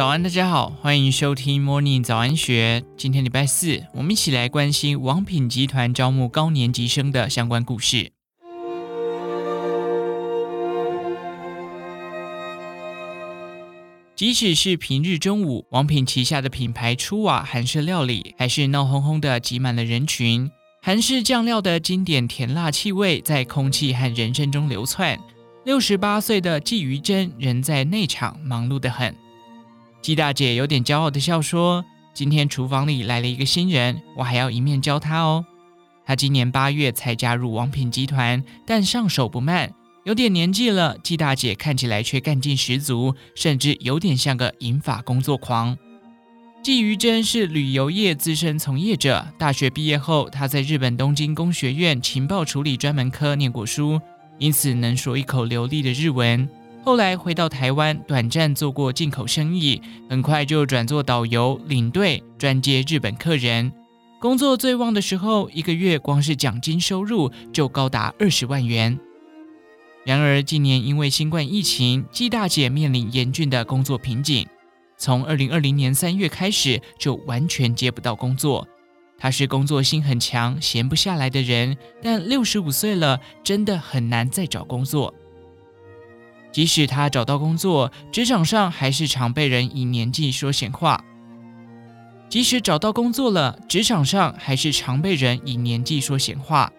早安，大家好，欢迎收听 Morning 早安学。今天礼拜四，我们一起来关心王品集团招募高年级生的相关故事。即使是平日中午，王品旗下的品牌初瓦韩式料理还是闹哄哄的挤满了人群。韩式酱料的经典甜辣气味在空气和人声中流窜。六十八岁的季于珍仍在内场忙碌得很。季大姐有点骄傲地笑说：“今天厨房里来了一个新人，我还要一面教他哦。他今年八月才加入王品集团，但上手不慢，有点年纪了。季大姐看起来却干劲十足，甚至有点像个银发工作狂。季于真是旅游业资深从业者，大学毕业后，他在日本东京工学院情报处理专门科念过书，因此能说一口流利的日文。”后来回到台湾，短暂做过进口生意，很快就转做导游、领队，专接日本客人。工作最旺的时候，一个月光是奖金收入就高达二十万元。然而，今年因为新冠疫情，季大姐面临严峻的工作瓶颈。从二零二零年三月开始，就完全接不到工作。她是工作心很强、闲不下来的人，但六十五岁了，真的很难再找工作。即使他找到工作，职场上还是常被人以年纪说闲话。即使找到工作了，职场上还是常被人以年纪说闲话。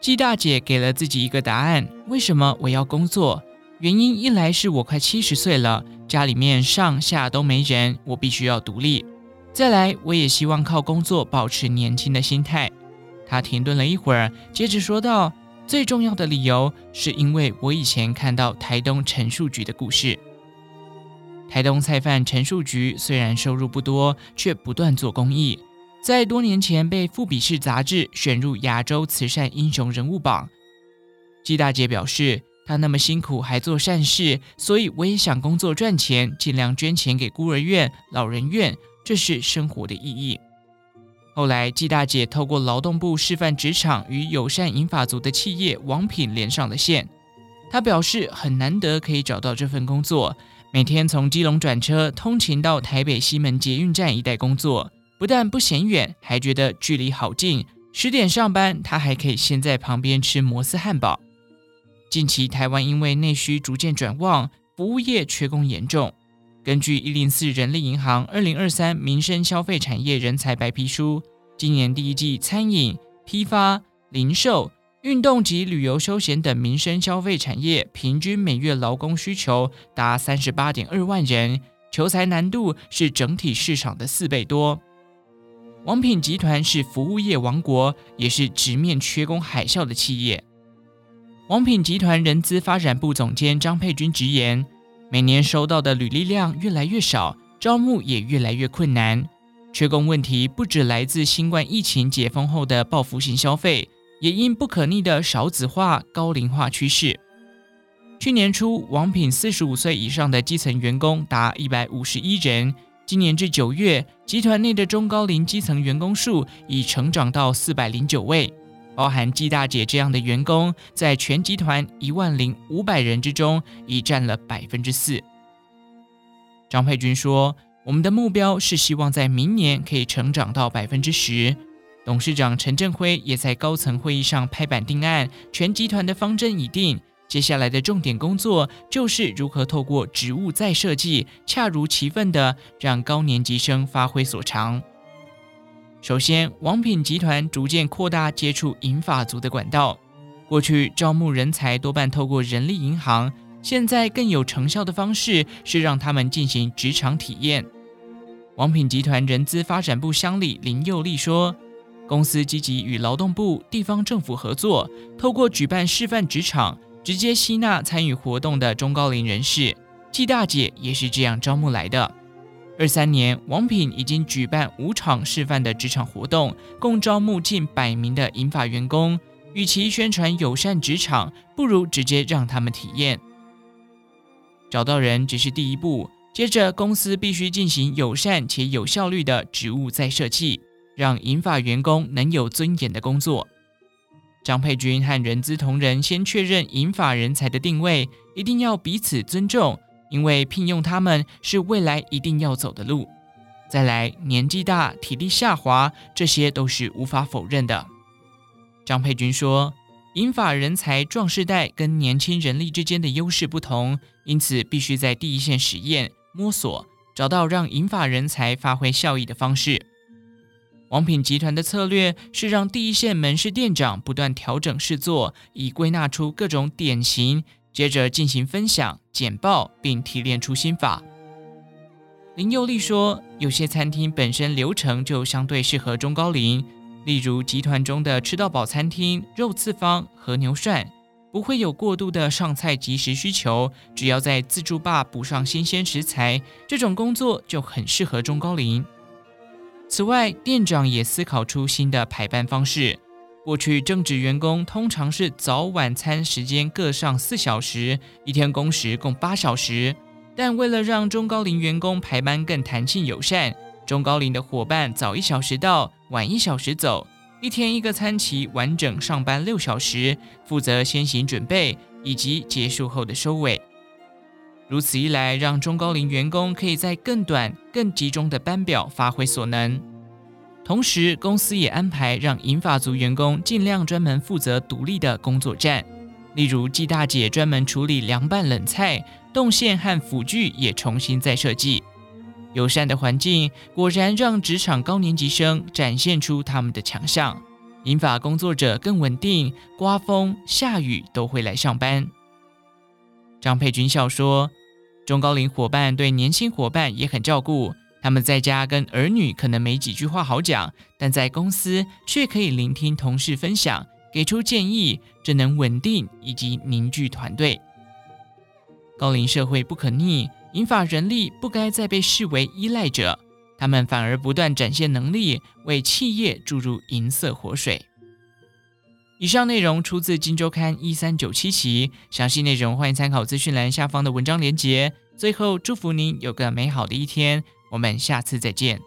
季大姐给了自己一个答案：为什么我要工作？原因一来是我快七十岁了，家里面上下都没人，我必须要独立；再来，我也希望靠工作保持年轻的心态。她停顿了一会儿，接着说道。最重要的理由是因为我以前看到台东陈树菊的故事。台东菜贩陈树菊虽然收入不多，却不断做公益，在多年前被富比士杂志选入亚洲慈善英雄人物榜。季大姐表示，她那么辛苦还做善事，所以我也想工作赚钱，尽量捐钱给孤儿院、老人院，这是生活的意义。后来，季大姐透过劳动部示范职场与友善银发族的企业王品连上了线。她表示很难得可以找到这份工作，每天从基隆转车通勤到台北西门捷运站一带工作，不但不嫌远，还觉得距离好近。十点上班，她还可以先在旁边吃摩斯汉堡。近期台湾因为内需逐渐转旺，服务业缺工严重。根据一零四人力银行二零二三民生消费产业人才白皮书，今年第一季餐饮、批发、零售、运动及旅游休闲等民生消费产业平均每月劳工需求达三十八点二万人，求才难度是整体市场的四倍多。王品集团是服务业王国，也是直面缺工海啸的企业。王品集团人资发展部总监张佩君直言。每年收到的履历量越来越少，招募也越来越困难。缺工问题不只来自新冠疫情解封后的报复性消费，也因不可逆的少子化、高龄化趋势。去年初，王品四十五岁以上的基层员工达一百五十一人，今年至九月，集团内的中高龄基层员工数已成长到四百零九位。包含季大姐这样的员工，在全集团一万零五百人之中，已占了百分之四。张佩君说：“我们的目标是希望在明年可以成长到百分之十。”董事长陈振辉也在高层会议上拍板定案，全集团的方针已定。接下来的重点工作就是如何透过职务再设计，恰如其分地让高年级生发挥所长。首先，王品集团逐渐扩大接触银发族的管道。过去招募人才多半透过人力银行，现在更有成效的方式是让他们进行职场体验。王品集团人资发展部襄理林佑利说：“公司积极与劳动部、地方政府合作，透过举办示范职场，直接吸纳参与活动的中高龄人士。季大姐也是这样招募来的。”二三年，王品已经举办五场示范的职场活动，共招募近百名的银发员工。与其宣传友善职场，不如直接让他们体验。找到人只是第一步，接着公司必须进行友善且有效率的职务再设计，让银发员工能有尊严的工作。张佩君和人资同仁先确认银发人才的定位，一定要彼此尊重。因为聘用他们是未来一定要走的路。再来，年纪大、体力下滑，这些都是无法否认的。张佩君说：“银发人才壮世代跟年轻人力之间的优势不同，因此必须在第一线实验摸索，找到让银发人才发挥效益的方式。”王品集团的策略是让第一线门市店长不断调整试做，以归纳出各种典型，接着进行分享、简报，并提炼出心法。林佑利说：“有些餐厅本身流程就相对适合中高龄，例如集团中的吃到饱餐厅、肉次方、和牛涮，不会有过度的上菜即时需求，只要在自助吧补上新鲜食材，这种工作就很适合中高龄。”此外，店长也思考出新的排班方式。过去正职员工通常是早晚餐时间各上四小时，一天工时共八小时。但为了让中高龄员工排班更弹性友善，中高龄的伙伴早一小时到，晚一小时走，一天一个餐期，完整上班六小时，负责先行准备以及结束后的收尾。如此一来，让中高龄员工可以在更短、更集中的班表发挥所能。同时，公司也安排让银发族员工尽量专门负责独立的工作站，例如季大姐专门处理凉拌冷菜，动线和辅具也重新再设计。友善的环境果然让职场高年级生展现出他们的强项，银发工作者更稳定，刮风下雨都会来上班。张佩君笑说：“中高龄伙伴对年轻伙伴也很照顾，他们在家跟儿女可能没几句话好讲，但在公司却可以聆听同事分享，给出建议，这能稳定以及凝聚团队。高龄社会不可逆，银发人力不该再被视为依赖者，他们反而不断展现能力，为企业注入银色活水。”以上内容出自《金周刊》一三九七期，详细内容欢迎参考资讯栏下方的文章连结。最后，祝福您有个美好的一天，我们下次再见。